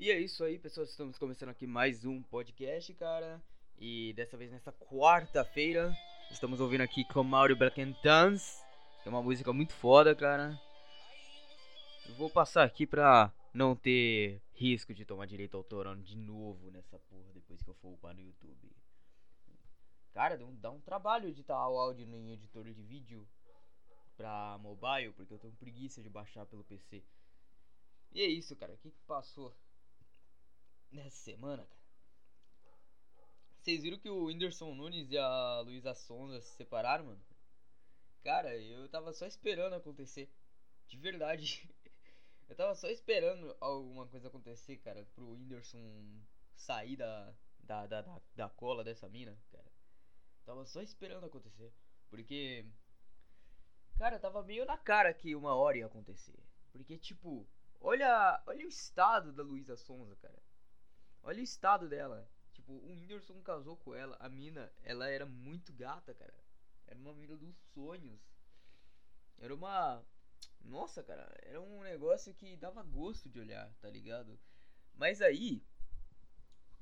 E é isso aí, pessoal. Estamos começando aqui mais um podcast, cara. E dessa vez nessa quarta-feira, estamos ouvindo aqui Mauro Black and Dance, que é uma música muito foda, cara. Eu vou passar aqui pra não ter risco de tomar direito autoral de novo nessa porra depois que eu for upar no YouTube. Cara, dá um trabalho editar o áudio em editor de vídeo pra mobile, porque eu tenho preguiça de baixar pelo PC. E é isso, cara. O que, que passou nessa semana, cara? Vocês viram que o Whindersson Nunes e a Luísa Sonza se separaram, mano? Cara, eu tava só esperando acontecer. De verdade. Eu tava só esperando alguma coisa acontecer, cara, pro Whindersson sair da, da, da, da, da cola dessa mina, cara. Tava só esperando acontecer. Porque. Cara, tava meio na cara que uma hora ia acontecer. Porque, tipo, olha, olha o estado da Luísa Sonza, cara. Olha o estado dela. Tipo, o Whindersson casou com ela. A mina, ela era muito gata, cara. Era uma mina dos sonhos. Era uma. Nossa, cara, era um negócio que dava gosto de olhar, tá ligado? Mas aí.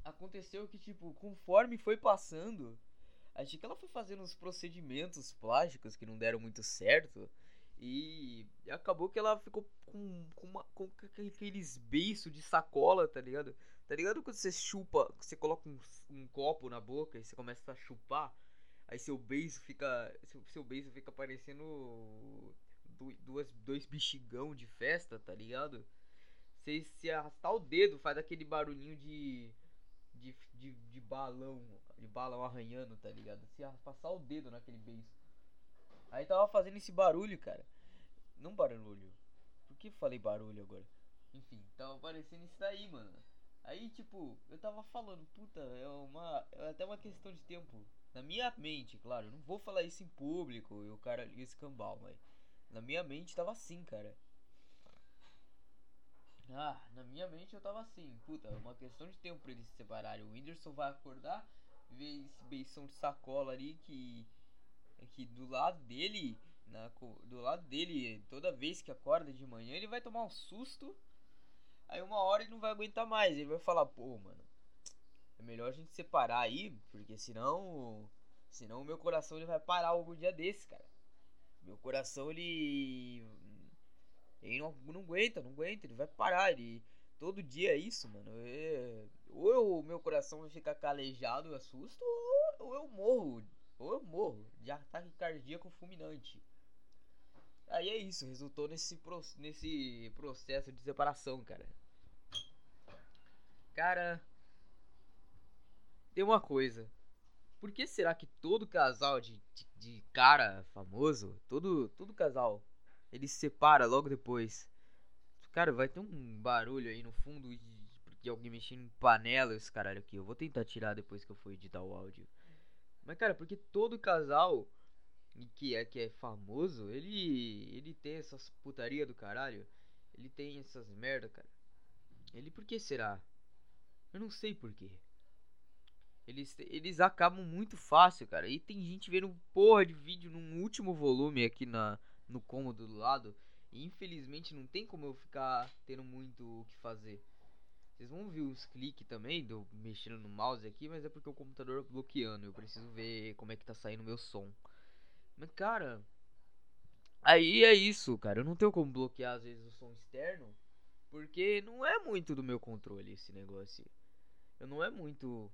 Aconteceu que, tipo, conforme foi passando. Achei que ela foi fazendo uns procedimentos plásticos que não deram muito certo. E acabou que ela ficou com, com, uma, com aqueles beiços de sacola, tá ligado? Tá ligado quando você chupa, você coloca um, um, copo na boca e você começa a chupar, aí seu beijo fica, seu, seu beijo fica parecendo duas, dois bexigão de festa, tá ligado? Você se arrastar o dedo faz aquele barulhinho de, de, de, de balão, de balão arranhando, tá ligado? Se passar o dedo naquele beijo. Aí tava fazendo esse barulho, cara. Não barulho. Por que falei barulho agora? Enfim, tava parecendo isso daí, mano. Aí, tipo, eu tava falando, puta, é uma. É até uma questão de tempo. Na minha mente, claro, eu não vou falar isso em público e o cara liga esse cambal, mas. Na minha mente tava assim, cara. Ah, na minha mente eu tava assim, puta, é uma questão de tempo pra eles se separarem. O Whindersson vai acordar, ver esse beição de sacola ali que. Que do lado dele. Na, do lado dele, toda vez que acorda de manhã, ele vai tomar um susto Aí uma hora ele não vai aguentar mais. Ele vai falar, pô, mano, é melhor a gente separar aí, porque senão. Senão o meu coração ele vai parar algum dia desse, cara. Meu coração ele. Ele não, não aguenta, não aguenta, ele vai parar. Ele, todo dia é isso, mano. É, ou o meu coração vai ficar calejado, assusto, ou, ou eu morro. Ou eu morro de ataque cardíaco fulminante. Aí é isso, resultou nesse, nesse processo de separação, cara. Cara, tem uma coisa. Por que será que todo casal de, de, de, cara famoso, todo, todo casal, ele se separa logo depois? Cara, vai ter um barulho aí no fundo de, de alguém mexendo em panela esse caralho aqui. Eu vou tentar tirar depois que eu for editar o áudio. Mas, cara, porque todo casal que é que é famoso, ele ele tem essas putaria do caralho. Ele tem essas merda, cara. Ele por que será? Eu não sei por quê. Eles, eles acabam muito fácil, cara. E tem gente vendo porra de vídeo num último volume aqui na, no cômodo do lado. E infelizmente não tem como eu ficar tendo muito o que fazer. Vocês vão ver os cliques também, do mexendo no mouse aqui, mas é porque o computador bloqueando. Eu preciso ver como é que tá saindo o meu som. Mas, cara. Aí é isso, cara. Eu não tenho como bloquear às vezes o som externo. Porque não é muito do meu controle esse negócio. Eu não é muito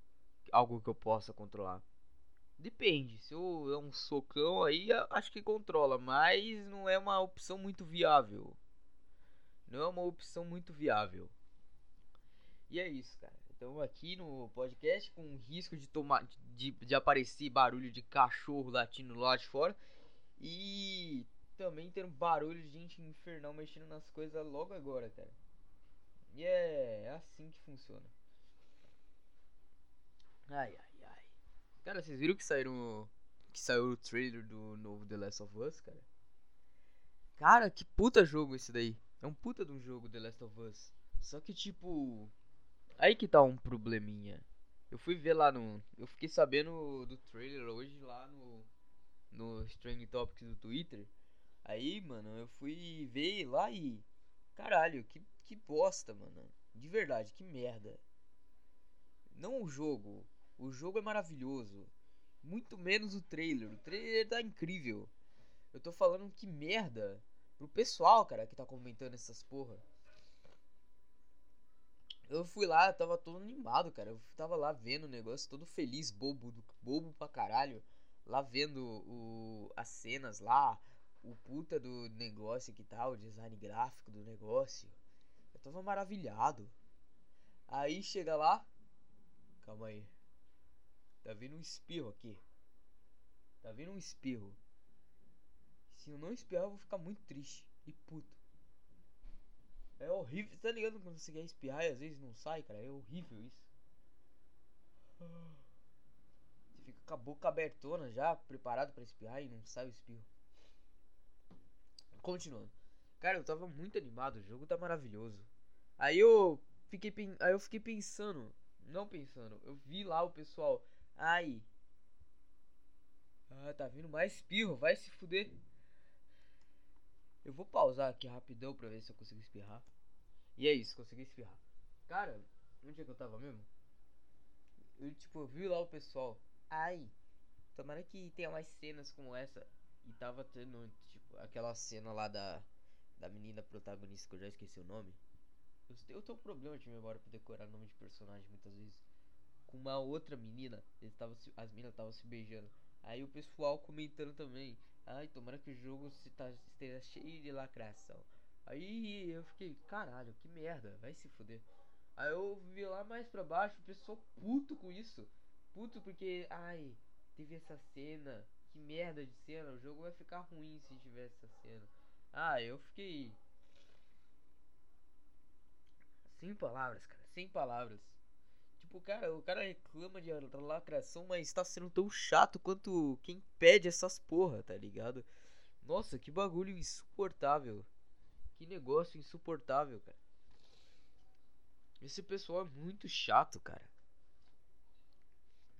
algo que eu possa controlar. Depende. Se eu é um socão aí, acho que controla. Mas não é uma opção muito viável. Não é uma opção muito viável. E é isso, cara. Então aqui no podcast com risco de tomar de, de aparecer barulho de cachorro latindo lá de fora e também ter um barulho de gente infernal mexendo nas coisas logo agora, cara. E é, assim que funciona. Ai ai ai. Cara, vocês viram que saíram que saiu o trailer do novo The Last of Us, cara? Cara, que puta jogo esse daí. É um puta de um jogo The Last of Us. Só que tipo, Aí que tá um probleminha. Eu fui ver lá no. Eu fiquei sabendo do trailer hoje lá no. No Strange Topics do Twitter. Aí, mano, eu fui ver lá e. Caralho, que, que bosta, mano. De verdade, que merda. Não o jogo. O jogo é maravilhoso. Muito menos o trailer. O trailer tá incrível. Eu tô falando que merda pro pessoal, cara, que tá comentando essas porra. Eu fui lá, eu tava todo animado, cara. Eu tava lá vendo o negócio, todo feliz, bobo, bobo pra caralho. Lá vendo o, as cenas lá, o puta do negócio que tal, o design gráfico do negócio. Eu tava maravilhado. Aí chega lá. Calma aí. Tá vindo um espirro aqui. Tá vindo um espirro. Se eu não espirrar, eu vou ficar muito triste e puto. É horrível, tá ligado quando você quer espirrar e às vezes não sai, cara? É horrível isso. Você fica com a boca abertona já, preparado para espirrar e não sai o espirro. Continuando. Cara, eu tava muito animado, o jogo tá maravilhoso. Aí eu fiquei, aí eu fiquei pensando, não pensando, eu vi lá o pessoal, ai. Ah, tá vindo mais espirro, vai se fuder. Eu vou pausar aqui rapidão pra ver se eu consigo espirrar. E é isso, consegui espirrar. Cara, onde é que eu tava mesmo? Eu, tipo, eu vi lá o pessoal. Ai, tomara que tenha mais cenas como essa. E tava tendo, tipo, aquela cena lá da, da menina protagonista que eu já esqueci o nome. Eu, eu tenho um problema de memória pra decorar nome de personagem muitas vezes. Com uma outra menina, eles tavam, as meninas estavam se beijando. Aí o pessoal comentando também. Ai, tomara que o jogo se tá, esteja cheio de lacração. Aí eu fiquei, caralho, que merda, vai se fuder. Aí eu vi lá mais pra baixo, o pessoal puto com isso. Puto porque, ai, teve essa cena. Que merda de cena, o jogo vai ficar ruim se tiver essa cena. Ah, eu fiquei. Sem palavras, cara, sem palavras. Tipo, cara, o cara reclama de lacração, mas tá sendo tão chato quanto quem pede essas porra, tá ligado? Nossa, que bagulho insuportável. Que negócio insuportável, cara. Esse pessoal é muito chato, cara.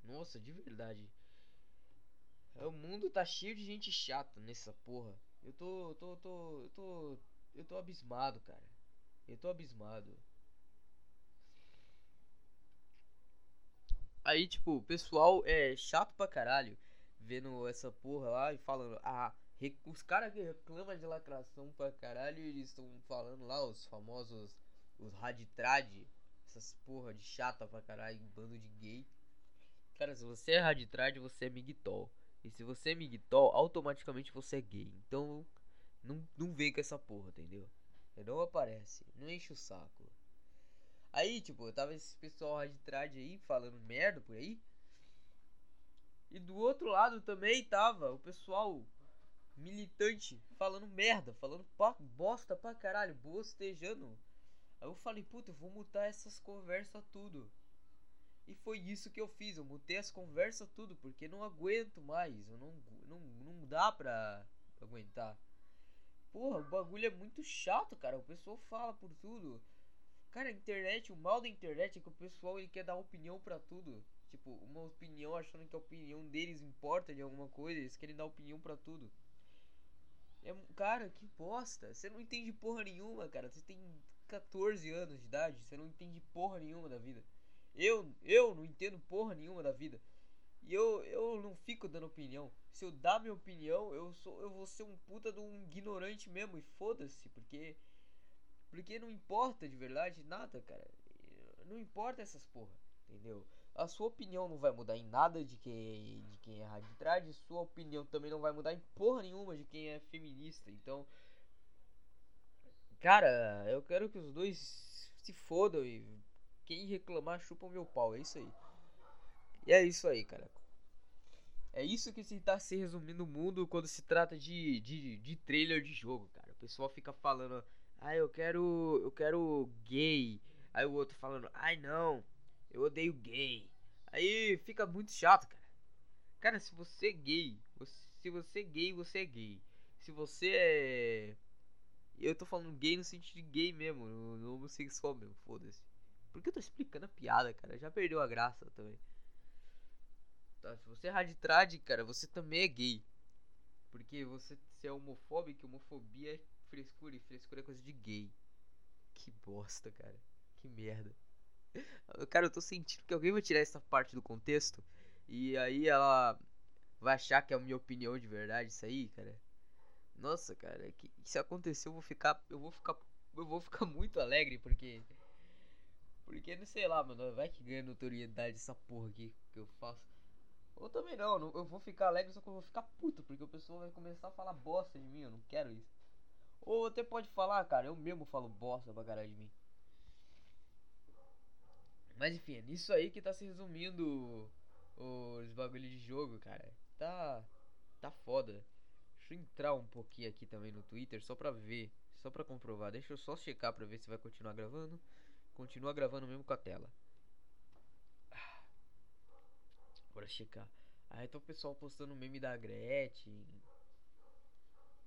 Nossa, de verdade. O mundo tá cheio de gente chata nessa porra. Eu tô, tô, tô, tô, eu tô abismado, cara. Eu tô abismado. Aí, tipo, o pessoal é chato pra caralho vendo essa porra lá e falando, ah, os caras que reclamam de lacração pra caralho, eles estão falando lá, os famosos, os raditrad, essas porra de chata pra caralho, bando de gay. Cara, se você é raditrad, você é migtol. E se você é migtol, automaticamente você é gay. Então, não, não vem com essa porra, entendeu? Não aparece, não enche o saco. Aí, tipo, tava esse pessoal raditrad aí falando merda por aí. E do outro lado também tava o pessoal militante falando merda, falando pa bosta pra caralho, bostejando. Aí eu falei, puta, eu vou mutar essas conversas tudo. E foi isso que eu fiz, eu mutei as conversas tudo, porque não aguento mais, eu não, não, não dá pra aguentar. Porra, o bagulho é muito chato, cara, o pessoal fala por tudo. Cara, a internet, o mal da internet é que o pessoal ele quer dar opinião para tudo. Tipo, uma opinião achando que a opinião deles importa de alguma coisa, eles querem dar opinião para tudo. É, cara, que bosta. Você não entende porra nenhuma, cara. Você tem 14 anos de idade, você não entende porra nenhuma da vida. Eu, eu não entendo porra nenhuma da vida. E eu, eu não fico dando opinião. Se eu dar minha opinião, eu sou eu vou ser um puta de um ignorante mesmo e foda-se, porque porque não importa de verdade nada, cara. Não importa essas porra, entendeu? A sua opinião não vai mudar em nada de quem, de quem é raditrade, sua opinião também não vai mudar em porra nenhuma de quem é feminista. Então, cara, eu quero que os dois se fodam e quem reclamar chupa o meu pau, é isso aí. E é isso aí, cara. É isso que se tá se resumindo o mundo quando se trata de, de, de trailer de jogo, cara. O pessoal fica falando, ah, eu quero. eu quero gay. Aí o outro falando, ai não, eu odeio gay. Aí fica muito chato, cara. Cara, se você é gay, se você é gay, você é gay. Se você é. Eu tô falando gay no sentido de gay mesmo, no, no homossexual mesmo, foda-se. Porque eu tô explicando a piada, cara. Já perdeu a graça também. Tá, se você é raditrade, cara, você também é gay. Porque você, você é homofóbico, homofobia é frescura e frescura é coisa de gay. Que bosta, cara. que merda. Cara, eu tô sentindo que alguém vai tirar essa parte do contexto. E aí ela vai achar que é a minha opinião de verdade isso aí, cara. Nossa, cara, que se acontecer eu vou ficar. Eu vou ficar. Eu vou ficar muito alegre porque. Porque não sei lá, mano. Vai que ganha notoriedade essa porra aqui que eu faço. Ou também não, eu vou ficar alegre, só que eu vou ficar puto, porque o pessoal vai começar a falar bosta de mim, eu não quero isso. Ou até pode falar, cara, eu mesmo falo bosta pra caralho de mim. Mas enfim, é nisso aí que tá se resumindo os bagulho de jogo, cara. Tá. Tá foda. Deixa eu entrar um pouquinho aqui também no Twitter só pra ver. Só pra comprovar. Deixa eu só checar pra ver se vai continuar gravando. Continua gravando mesmo com a tela. Bora checar. Aí tá o pessoal postando meme da Gretchen.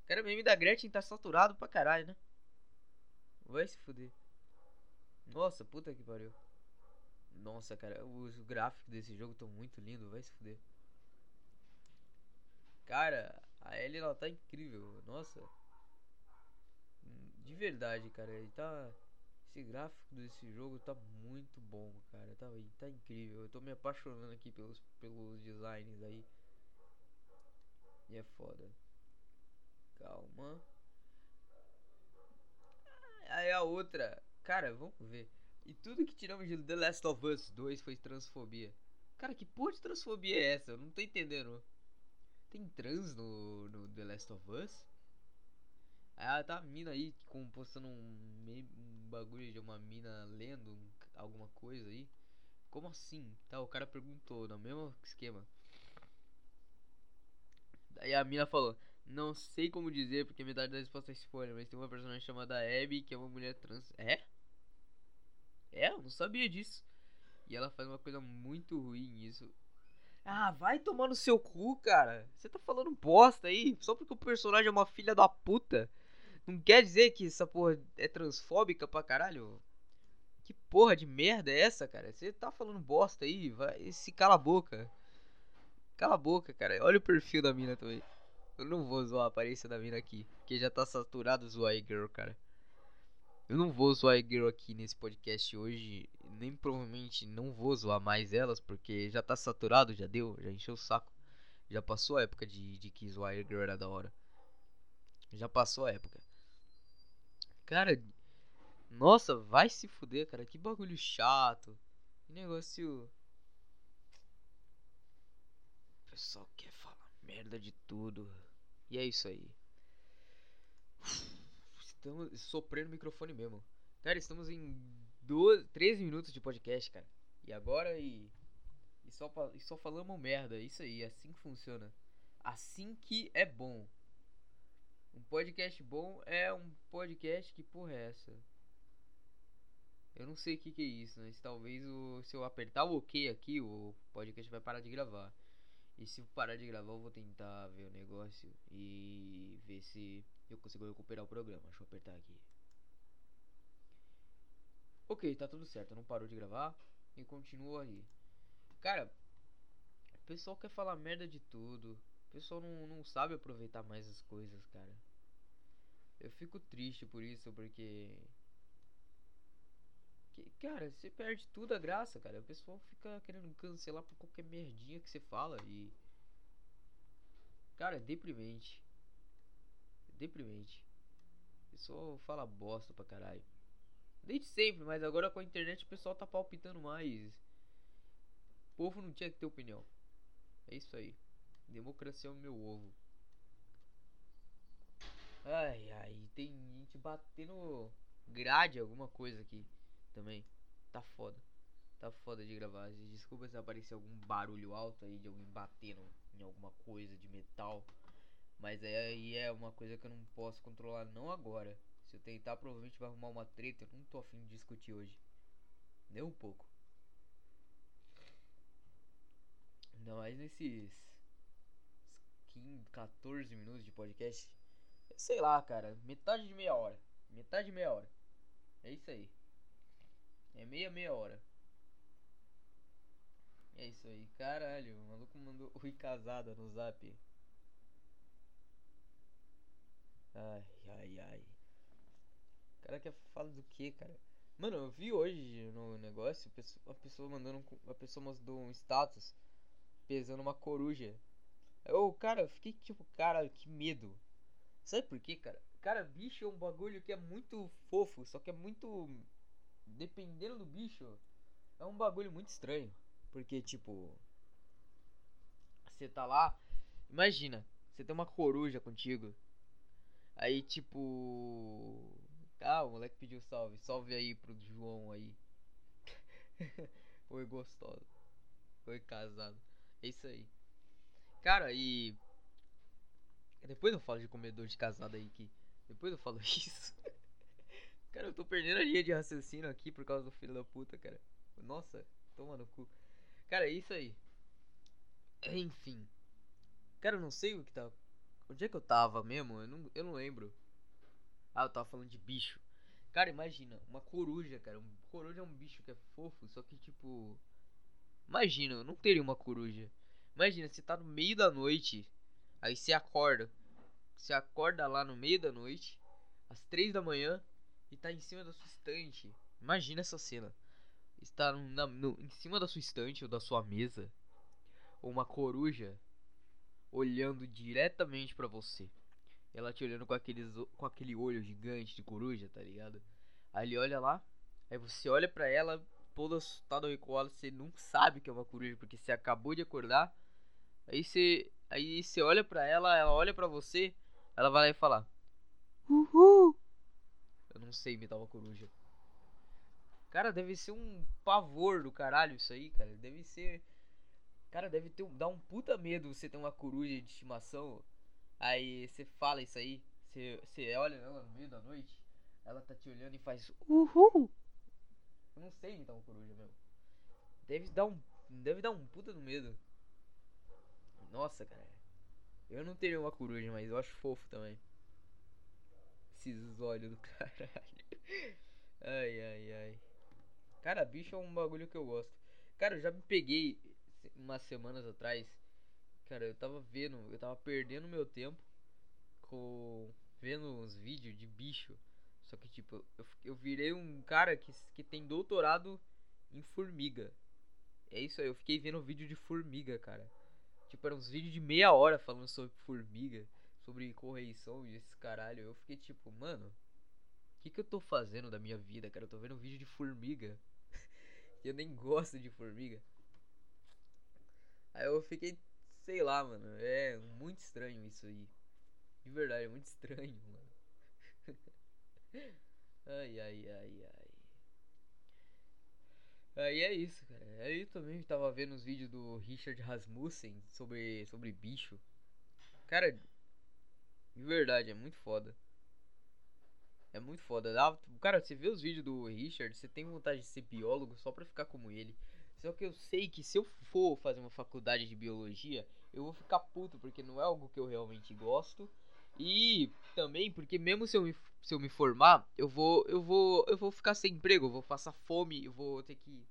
Cara, o meme da Gretchen tá saturado pra caralho, né? Vai se fuder. Nossa, puta que pariu. Nossa, cara, os gráficos desse jogo estão muito lindos, vai se fuder. Cara, a Ellie ela tá incrível, nossa. De verdade, cara, ele tá. Esse gráfico desse jogo tá muito bom, cara. Tá, tá incrível. Eu tô me apaixonando aqui pelos, pelos designs aí. E é foda. Calma. Aí a outra. Cara, vamos ver. E tudo que tiramos de The Last of Us 2 foi transfobia. Cara, que porra de transfobia é essa? Eu não tô entendendo. Tem trans no, no The Last of Us? Ah, tá a mina aí com, postando um, um bagulho de uma mina lendo um, alguma coisa aí. Como assim? Tá, o cara perguntou, no mesmo esquema. Daí a mina falou: Não sei como dizer porque metade da resposta é spoiler, mas tem uma personagem chamada Abby que é uma mulher trans. É? É, eu não sabia disso. E ela faz uma coisa muito ruim isso. Ah, vai tomar no seu cu, cara. Você tá falando bosta aí. Só porque o personagem é uma filha da puta. Não quer dizer que essa porra é transfóbica pra caralho. Que porra de merda é essa, cara? Você tá falando bosta aí. Vai se cala a boca. Cala a boca, cara. Olha o perfil da mina também. Eu não vou zoar a aparência da mina aqui. Porque já tá saturado zoar a girl, cara. Eu não vou zoar a Girl aqui nesse podcast hoje. Nem provavelmente não vou zoar mais elas. Porque já tá saturado, já deu, já encheu o saco. Já passou a época de, de que zoar a Girl era da hora. Já passou a época. Cara, nossa, vai se fuder, cara. Que bagulho chato. Que negócio. O pessoal quer falar merda de tudo. E é isso aí. Estamos soprando o microfone mesmo. Cara, estamos em 12, 13 minutos de podcast, cara. E agora e. E só, e só falamos merda. Isso aí, é assim que funciona. Assim que é bom. Um podcast bom é um podcast que porra é essa? Eu não sei o que, que é isso, mas talvez o, se eu apertar o OK aqui, o podcast vai parar de gravar. E se parar de gravar, eu vou tentar ver o negócio e ver se eu consigo recuperar o programa. Deixa eu apertar aqui. Ok, tá tudo certo. Não parou de gravar e continua aí. Cara, o pessoal quer falar merda de tudo. O pessoal não, não sabe aproveitar mais as coisas, cara. Eu fico triste por isso, porque. Que, cara, você perde tudo a graça, cara. O pessoal fica querendo cancelar por qualquer merdinha que você fala e. Cara, é deprimente. É deprimente. O pessoal fala bosta pra caralho. Desde sempre, mas agora com a internet o pessoal tá palpitando mais. O povo não tinha que ter opinião. É isso aí. Democracia é o meu ovo. Ai, ai, tem gente batendo grade alguma coisa aqui também. Tá foda. Tá foda de gravar. Desculpa se aparecer algum barulho alto aí de alguém batendo em alguma coisa de metal. Mas aí é uma coisa que eu não posso controlar não agora. Se eu tentar, provavelmente vai arrumar uma treta. Eu não tô afim de discutir hoje. Nem um pouco. Ainda mais nesses 15, 14 minutos de podcast. Sei lá, cara. Metade de meia hora. Metade de meia hora. É isso aí. É meia meia hora. É isso aí. Caralho, o maluco mandou Rui Casada no zap. Ai, ai, ai. O cara quer falar do que, cara? Mano, eu vi hoje no negócio uma pessoa mandando. Uma pessoa mandou um status pesando uma coruja. Eu, cara, eu fiquei tipo, cara, que medo. Sabe por quê, cara? Cara, bicho é um bagulho que é muito fofo, só que é muito. Dependendo do bicho, é um bagulho muito estranho. Porque, tipo. Você tá lá. Imagina, você tem uma coruja contigo. Aí, tipo. Ah, o moleque pediu salve. Salve aí pro João aí. Foi gostoso. Foi casado. É isso aí. Cara, e. Depois eu falo de comedor de casado aí que. Depois eu falo isso. Cara, eu tô perdendo a linha de raciocínio aqui por causa do filho da puta, cara. Nossa, toma no cu. Cara, é isso aí. Enfim. Cara, eu não sei o que tá. Onde é que eu tava mesmo? Eu não, eu não lembro. Ah, eu tava falando de bicho. Cara, imagina, uma coruja, cara. Um coruja é um bicho que é fofo, só que tipo. Imagina, eu não teria uma coruja. Imagina, você tá no meio da noite. Aí você acorda. Você acorda lá no meio da noite. Às três da manhã. E tá em cima da sua estante. Imagina essa cena. Está na, no, em cima da sua estante ou da sua mesa. Uma coruja olhando diretamente para você. Ela te olhando com, aqueles, com aquele olho gigante de coruja, tá ligado? Aí ele olha lá, aí você olha para ela, todo assustado recuado, você não sabe que é uma coruja porque você acabou de acordar. Aí você, aí você olha para ela, ela olha para você, ela vai lá e fala: Uhul! Não sei imitar uma coruja. Cara, deve ser um pavor do caralho isso aí, cara. Deve ser. Cara, deve ter, dar um puta medo você ter uma coruja de estimação. Aí você fala isso aí, você, olha ela no meio da noite, ela tá te olhando e faz uhul. Eu não sei imitar uma coruja, meu. Deve dar um, deve dar um puta no medo. Nossa, cara. Eu não teria uma coruja, mas eu acho fofo também. Esses olhos do caralho. Ai, ai, ai. Cara, bicho é um bagulho que eu gosto. Cara, eu já me peguei umas semanas atrás Cara, eu tava vendo, eu tava perdendo meu tempo com vendo uns vídeos de bicho. Só que tipo, eu, eu virei um cara que, que tem doutorado em formiga. É isso aí, eu fiquei vendo vídeo de formiga, cara. Tipo, eram uns vídeos de meia hora falando sobre formiga, sobre correição e esse caralho. Eu fiquei tipo, mano, o que, que eu tô fazendo da minha vida, cara? Eu tô vendo um vídeo de formiga. eu nem gosto de formiga. Aí eu fiquei Sei lá, mano. É muito estranho isso aí. De verdade, é muito estranho, mano. ai, ai, ai, ai. Aí é isso, cara. Aí eu também tava vendo os vídeos do Richard Rasmussen sobre, sobre bicho. Cara, de verdade, é muito foda. É muito foda. Cara, você vê os vídeos do Richard, você tem vontade de ser biólogo só pra ficar como ele. Só que eu sei que se eu for fazer uma faculdade de biologia, eu vou ficar puto, porque não é algo que eu realmente gosto. E também porque mesmo se eu me, se eu me formar, eu vou eu vou eu vou ficar sem emprego, eu vou passar fome, eu vou ter que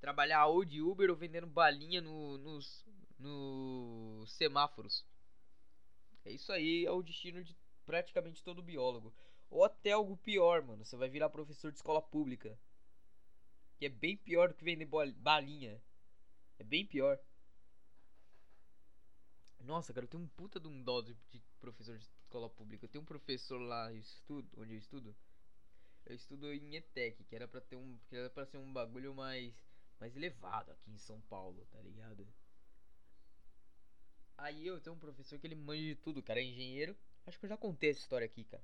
trabalhar ou de Uber ou vendendo balinha no, nos, nos semáforos. É isso aí, é o destino de praticamente todo biólogo. Ou até algo pior, mano. Você vai virar professor de escola pública. Que é bem pior do que vender balinha. É bem pior. Nossa, cara, eu tenho um puta de um dó de, professor de escola pública. Eu tenho um professor lá, eu estudo, onde eu estudo. Eu estudo em ETEC, que era pra ter um. Que era pra ser um bagulho mais. mais elevado aqui em São Paulo, tá ligado? Aí eu tenho um professor que ele manja de tudo, cara, é engenheiro. Acho que eu já contei essa história aqui, cara.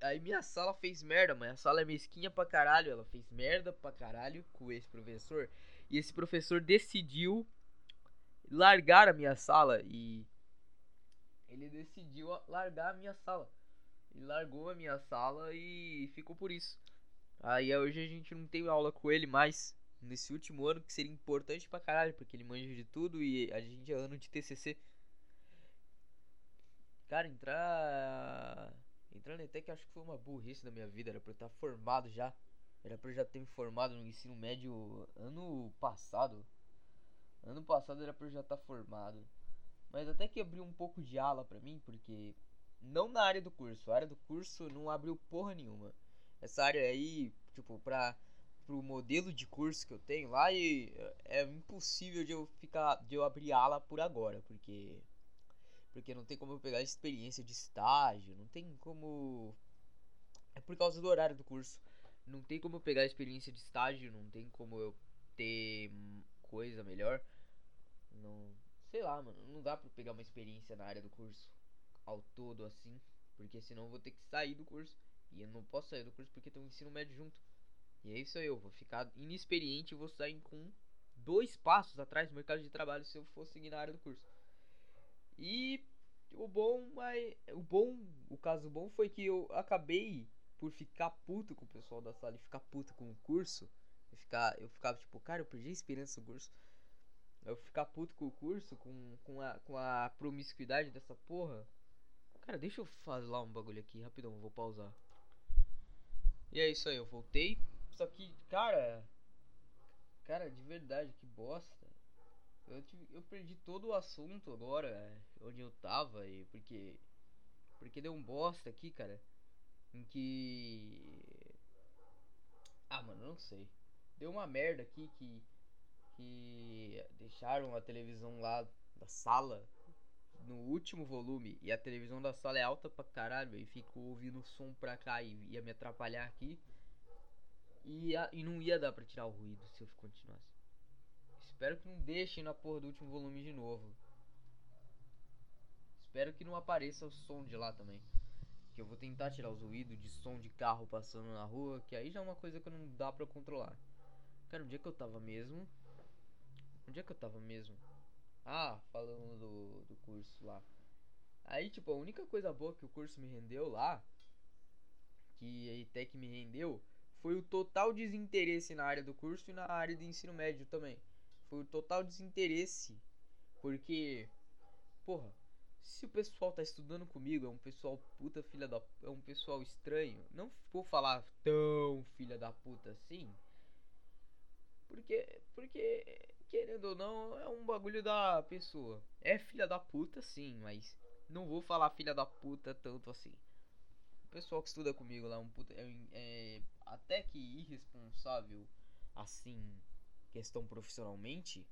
Aí minha sala fez merda, mas a sala é mesquinha pra caralho. Ela fez merda pra caralho com esse professor. E esse professor decidiu largar a minha sala e ele decidiu largar a minha sala. Ele largou a minha sala e ficou por isso. Aí hoje a gente não tem aula com ele mais nesse último ano que seria importante pra caralho, porque ele manja de tudo e a gente é ano de TCC. Cara, entrar entrar na ETEC acho que foi uma burrice na minha vida, era pra eu estar formado já. Era pra eu já ter me formado no ensino médio ano passado. Ano passado era pra eu já estar formado. Mas até que abriu um pouco de ala pra mim, porque. Não na área do curso. A área do curso não abriu porra nenhuma. Essa área aí, tipo, pra pro modelo de curso que eu tenho lá e é impossível de eu ficar de eu abrir ala por agora, porque porque não tem como eu pegar experiência de estágio, não tem como é por causa do horário do curso. Não tem como eu pegar experiência de estágio, não tem como eu ter coisa melhor. Não, sei lá, mano, não dá para pegar uma experiência na área do curso ao todo assim, porque senão eu vou ter que sair do curso. E eu não posso sair do curso porque tem um ensino médio junto. E é isso aí, eu vou ficar inexperiente e vou sair com dois passos atrás do mercado de trabalho se eu for seguir na área do curso. E o bom, mas o bom, o caso bom foi que eu acabei por ficar puto com o pessoal da sala e ficar puto com o curso. Eu, ficar, eu ficava tipo, cara, eu perdi a esperança no curso. Eu ficar puto com o curso, com, com, a, com a promiscuidade dessa porra. Cara, deixa eu fazer lá um bagulho aqui, rapidão, vou pausar. E é isso aí, eu voltei. Só que, cara. Cara, de verdade, que bosta. Eu, tive, eu perdi todo o assunto agora, onde eu tava, e porque. Porque deu um bosta aqui, cara. Em que. Ah, mano, não sei. Deu uma merda aqui que. Que deixaram a televisão lá da sala no último volume e a televisão da sala é alta pra caralho e fico ouvindo o som pra cá e ia me atrapalhar aqui. E, a, e não ia dar pra tirar o ruído se eu continuasse. Espero que não deixem na porra do último volume de novo. Espero que não apareça o som de lá também. Que eu vou tentar tirar os ruídos de som de carro passando na rua. Que aí já é uma coisa que não dá pra controlar. Cara, onde é que eu tava mesmo? Onde é que eu tava mesmo? Ah, falando do, do curso lá. Aí, tipo, a única coisa boa que o curso me rendeu lá. Que a ITEC me rendeu foi o total desinteresse na área do curso e na área de ensino médio também. Foi o total desinteresse. Porque, porra, se o pessoal tá estudando comigo, é um pessoal puta filha da. É um pessoal estranho. Não vou falar tão filha da puta assim. Porque. Porque. Querendo ou não, é um bagulho da pessoa. É filha da puta, sim, mas. Não vou falar filha da puta tanto assim. Pessoal que estuda comigo lá é um puta. É, é até que irresponsável assim, questão profissionalmente,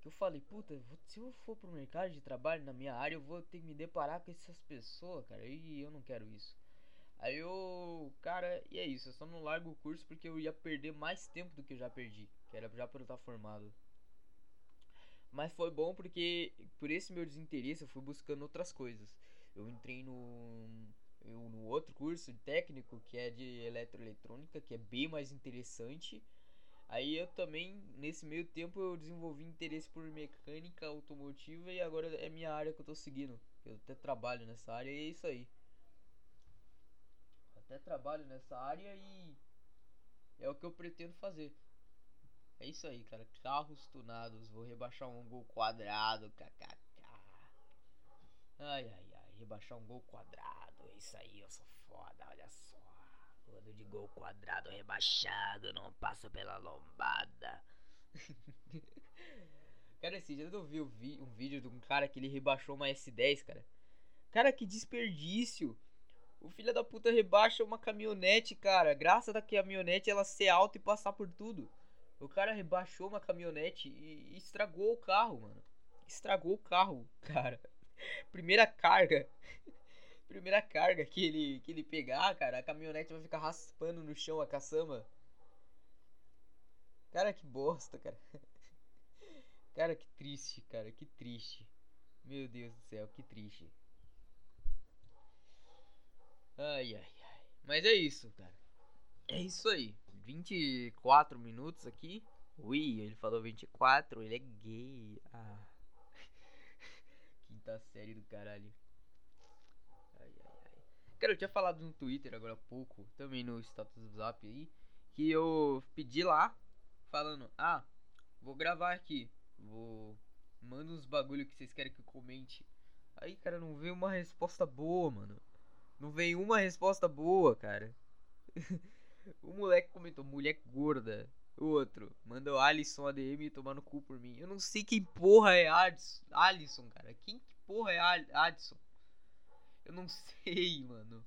que eu falei, puta, se eu for pro mercado de trabalho na minha área, eu vou ter que me deparar com essas pessoas, cara, e eu não quero isso. Aí eu, cara, e é isso, eu só não largo o curso porque eu ia perder mais tempo do que eu já perdi, que era já eu estar formado. Mas foi bom porque por esse meu desinteresse eu fui buscando outras coisas. Eu entrei no eu, no outro curso técnico que é de eletroeletrônica, que é bem mais interessante. Aí eu também, nesse meio tempo, eu desenvolvi interesse por mecânica automotiva e agora é minha área que eu tô seguindo. Eu até trabalho nessa área e é isso aí. Até trabalho nessa área e é o que eu pretendo fazer. É isso aí, cara. Carros tunados. Vou rebaixar um gol quadrado. Kkk. Ai, ai, ai. Rebaixar um gol quadrado isso aí, eu sou foda, olha só. Ano de gol quadrado rebaixado, não passa pela lombada. cara, esse dia eu vi um vídeo de um cara que ele rebaixou uma S10, cara. Cara, que desperdício. O filho da puta rebaixa uma caminhonete, cara. Graças a que a caminhonete ela ser alta e passar por tudo. O cara rebaixou uma caminhonete e estragou o carro, mano. Estragou o carro, cara. Primeira carga primeira carga que ele, que ele pegar, cara, a caminhonete vai ficar raspando no chão a caçamba. Cara, que bosta, cara. Cara, que triste, cara, que triste. Meu Deus do céu, que triste. Ai, ai, ai. Mas é isso, cara. É isso aí. 24 minutos aqui. Ui, ele falou 24, ele é gay. Ah. Quinta série do caralho. Cara, eu tinha falado no Twitter agora há pouco, também no status do Zap aí, que eu pedi lá, falando, ah, vou gravar aqui, vou. Manda uns bagulho que vocês querem que eu comente. Aí, cara, não veio uma resposta boa, mano. Não veio uma resposta boa, cara. o moleque comentou, mulher gorda. O outro, mandou Alisson ADM tomar no cu por mim. Eu não sei quem porra é Alisson, cara. Quem que porra é Alisson? Eu não sei, mano.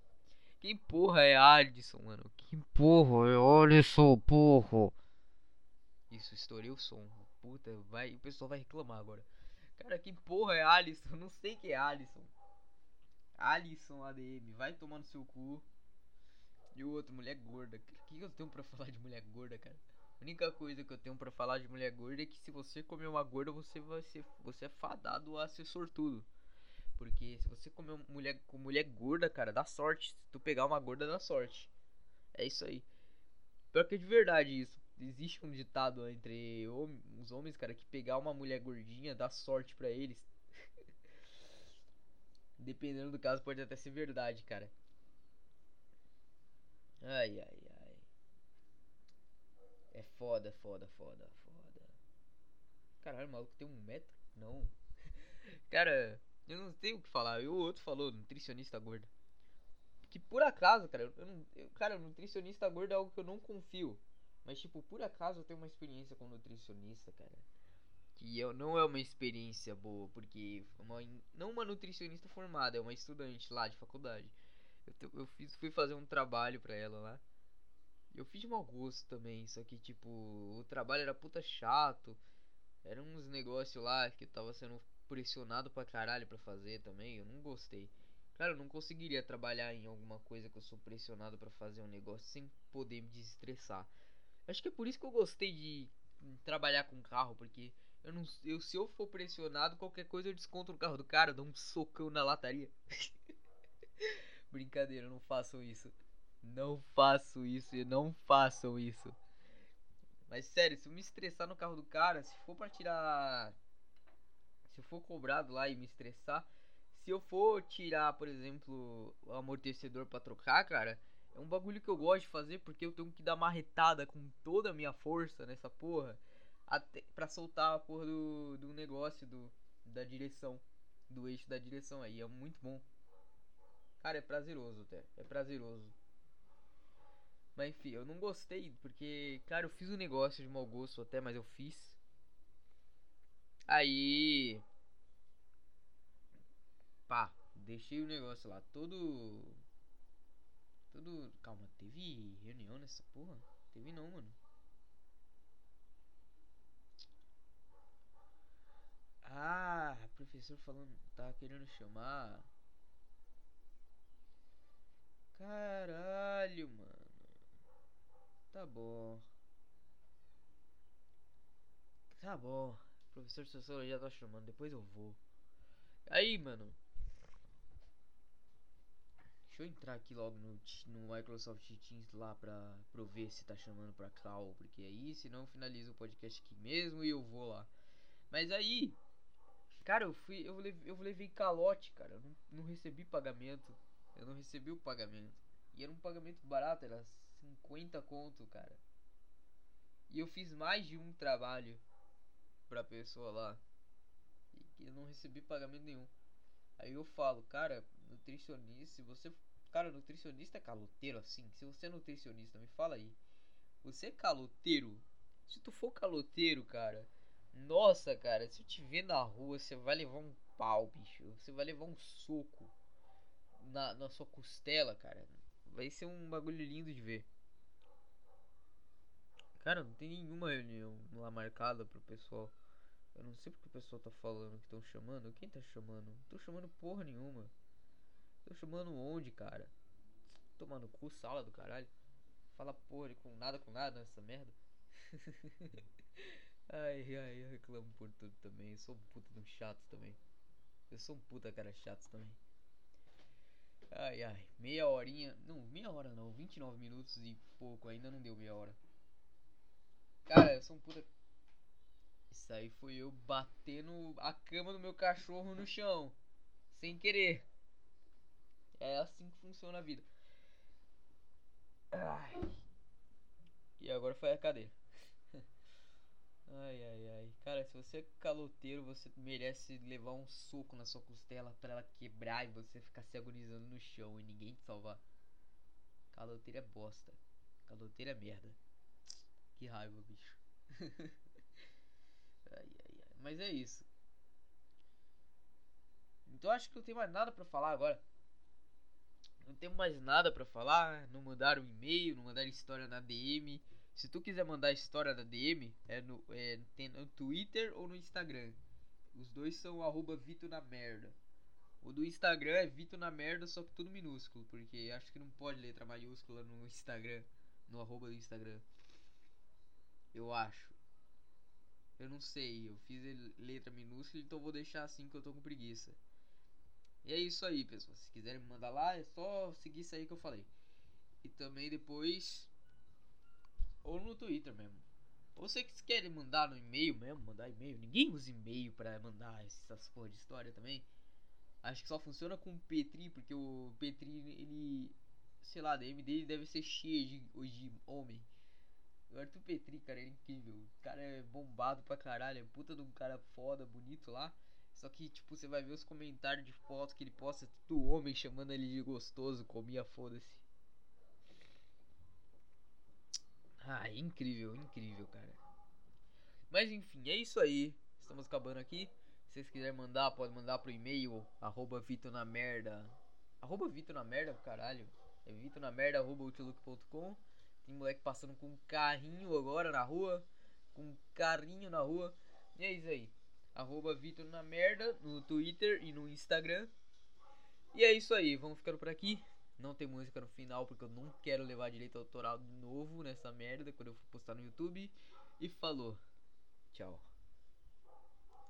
Quem porra é Alisson, mano? Quem porra é Alisson, porra? Isso, estourei o som. Puta, vai, o pessoal vai reclamar agora. Cara, quem porra é Alisson? Não sei quem é Alisson. Alisson ADM, vai tomar no seu cu. E o outro, mulher gorda. O que eu tenho pra falar de mulher gorda, cara? A única coisa que eu tenho para falar de mulher gorda é que se você comer uma gorda, você vai ser. Você é fadado a ser sortudo. Porque se você comer mulher com mulher gorda, cara, dá sorte. Se tu pegar uma gorda, dá sorte. É isso aí. Pior que é de verdade isso. Existe um ditado entre os homens, cara, que pegar uma mulher gordinha dá sorte para eles. Dependendo do caso, pode até ser verdade, cara. Ai, ai, ai. É foda, foda, foda, foda. Caralho, o maluco tem um metro? Não. cara, eu não tenho o que falar. E o outro falou, nutricionista gordo. Que por acaso, cara, eu. Eu, cara, nutricionista gordo é algo que eu não confio. Mas, tipo, por acaso eu tenho uma experiência com nutricionista, cara. Que eu, não é uma experiência boa, porque uma, não uma nutricionista formada, é uma estudante lá de faculdade. Eu, eu fiz, fui fazer um trabalho pra ela lá. Eu fiz de mau gosto também, só que, tipo, o trabalho era puta chato. Era uns negócios lá que tava sendo pressionado pra caralho pra fazer também. Eu não gostei. Cara, eu não conseguiria trabalhar em alguma coisa que eu sou pressionado para fazer um negócio sem poder me desestressar. Acho que é por isso que eu gostei de trabalhar com carro, porque eu não, eu, se eu for pressionado, qualquer coisa eu desconto no carro do cara, dou um socão na lataria. Brincadeira, não façam isso. Não faço isso e não façam isso. Mas sério, se eu me estressar no carro do cara, se for para tirar. Se eu for cobrado lá e me estressar. Se eu for tirar, por exemplo, o amortecedor para trocar, cara, é um bagulho que eu gosto de fazer porque eu tenho que dar marretada com toda a minha força nessa porra. Até pra soltar a porra do, do negócio, do, da direção. Do eixo da direção aí. É muito bom. Cara, é prazeroso até. É prazeroso. Mas enfim, eu não gostei porque, cara, eu fiz um negócio de mau gosto até, mas eu fiz. Aí. Pá, deixei o negócio lá todo. Todo. Calma, teve reunião nessa porra? Teve não, mano. Ah, professor falando. Tá querendo chamar. Caralho, mano. Tá bom. Tá bom. Professor de sociologia tá chamando, depois eu vou. Aí, mano. Deixa eu entrar aqui logo no, no Microsoft Teams lá pra, pra ver se tá chamando pra cal. Porque aí, senão eu finalizo o podcast aqui mesmo e eu vou lá. Mas aí, cara, eu fui. Eu levei, eu levei calote, cara. Eu não, não recebi pagamento. Eu não recebi o pagamento. E era um pagamento barato, era 50 conto, cara. E eu fiz mais de um trabalho pra pessoa lá. E eu não recebi pagamento nenhum. Aí eu falo, cara, nutricionista, se você. Cara, nutricionista é caloteiro assim? Se você é nutricionista, me fala aí. Você é caloteiro? Se tu for caloteiro, cara. Nossa, cara, se eu te ver na rua, você vai levar um pau, bicho. Você vai levar um soco na, na sua costela, cara. Vai ser um bagulho lindo de ver. Cara, não tem nenhuma reunião lá marcada pro pessoal. Eu não sei porque o pessoal tá falando que estão chamando. Quem tá chamando? Não tô chamando porra nenhuma. Tô chamando onde, cara? Tomando cu, sala do caralho. Fala porra com nada com nada nessa merda. ai, ai, eu reclamo por tudo também. Eu sou um puta de um chato também. Eu sou um puta cara chato também. Ai, ai, meia horinha. Não, meia hora não, 29 minutos e pouco, ainda não deu meia hora. Cara, eu sou um puta. Isso aí foi eu batendo a cama do meu cachorro no chão. Sem querer. É assim que funciona a vida. Ai. E agora foi a cadeira. Ai, ai, ai. Cara, se você é caloteiro, você merece levar um soco na sua costela para ela quebrar e você ficar se agonizando no chão e ninguém te salvar. Caloteiro é bosta. Caloteiro é merda. Que raiva, bicho. ai, ai, ai. Mas é isso. Então acho que não tem mais nada para falar agora. não temos mais nada para falar. Não mandaram e-mail, não mandaram história na DM. Se tu quiser mandar história na DM, é no, é, tem no Twitter ou no Instagram. Os dois são arroba Vito na merda. O do Instagram é Vito na merda, só que tudo minúsculo, porque acho que não pode letra maiúscula no Instagram, no arroba do Instagram. Eu acho. Eu não sei, eu fiz letra minúscula, então vou deixar assim que eu tô com preguiça. E é isso aí, pessoal. Se quiserem me mandar lá, é só seguir isso aí que eu falei. E também depois. Ou no Twitter mesmo. Ou vocês que querem mandar no e-mail mesmo, mandar e-mail. Ninguém usa e-mail pra mandar essas porra de história também. Acho que só funciona com o Petri, porque o Petri, ele. Sei lá, a DM dele deve ser cheia de, de homem. O Arthur Petri, cara, ele é incrível. O cara é bombado pra caralho. É puta de um cara foda, bonito lá. Só que, tipo, você vai ver os comentários de foto que ele posta, tudo homem chamando ele de gostoso, comia, foda-se. Ah, é incrível, incrível, cara. Mas enfim, é isso aí. Estamos acabando aqui. Se vocês quiserem mandar, pode mandar pro e-mail arroba Vitor na merda. Arroba Vitor na merda, caralho. É Vitor na merda, arroba outlook.com. Tem moleque passando com um carrinho agora na rua. Com um carrinho na rua. E é isso aí arroba Vitor na merda no Twitter e no Instagram. E é isso aí, vamos ficando por aqui. Não tem música no final porque eu não quero levar direito autoral de novo nessa merda quando eu for postar no YouTube. E falou. Tchau.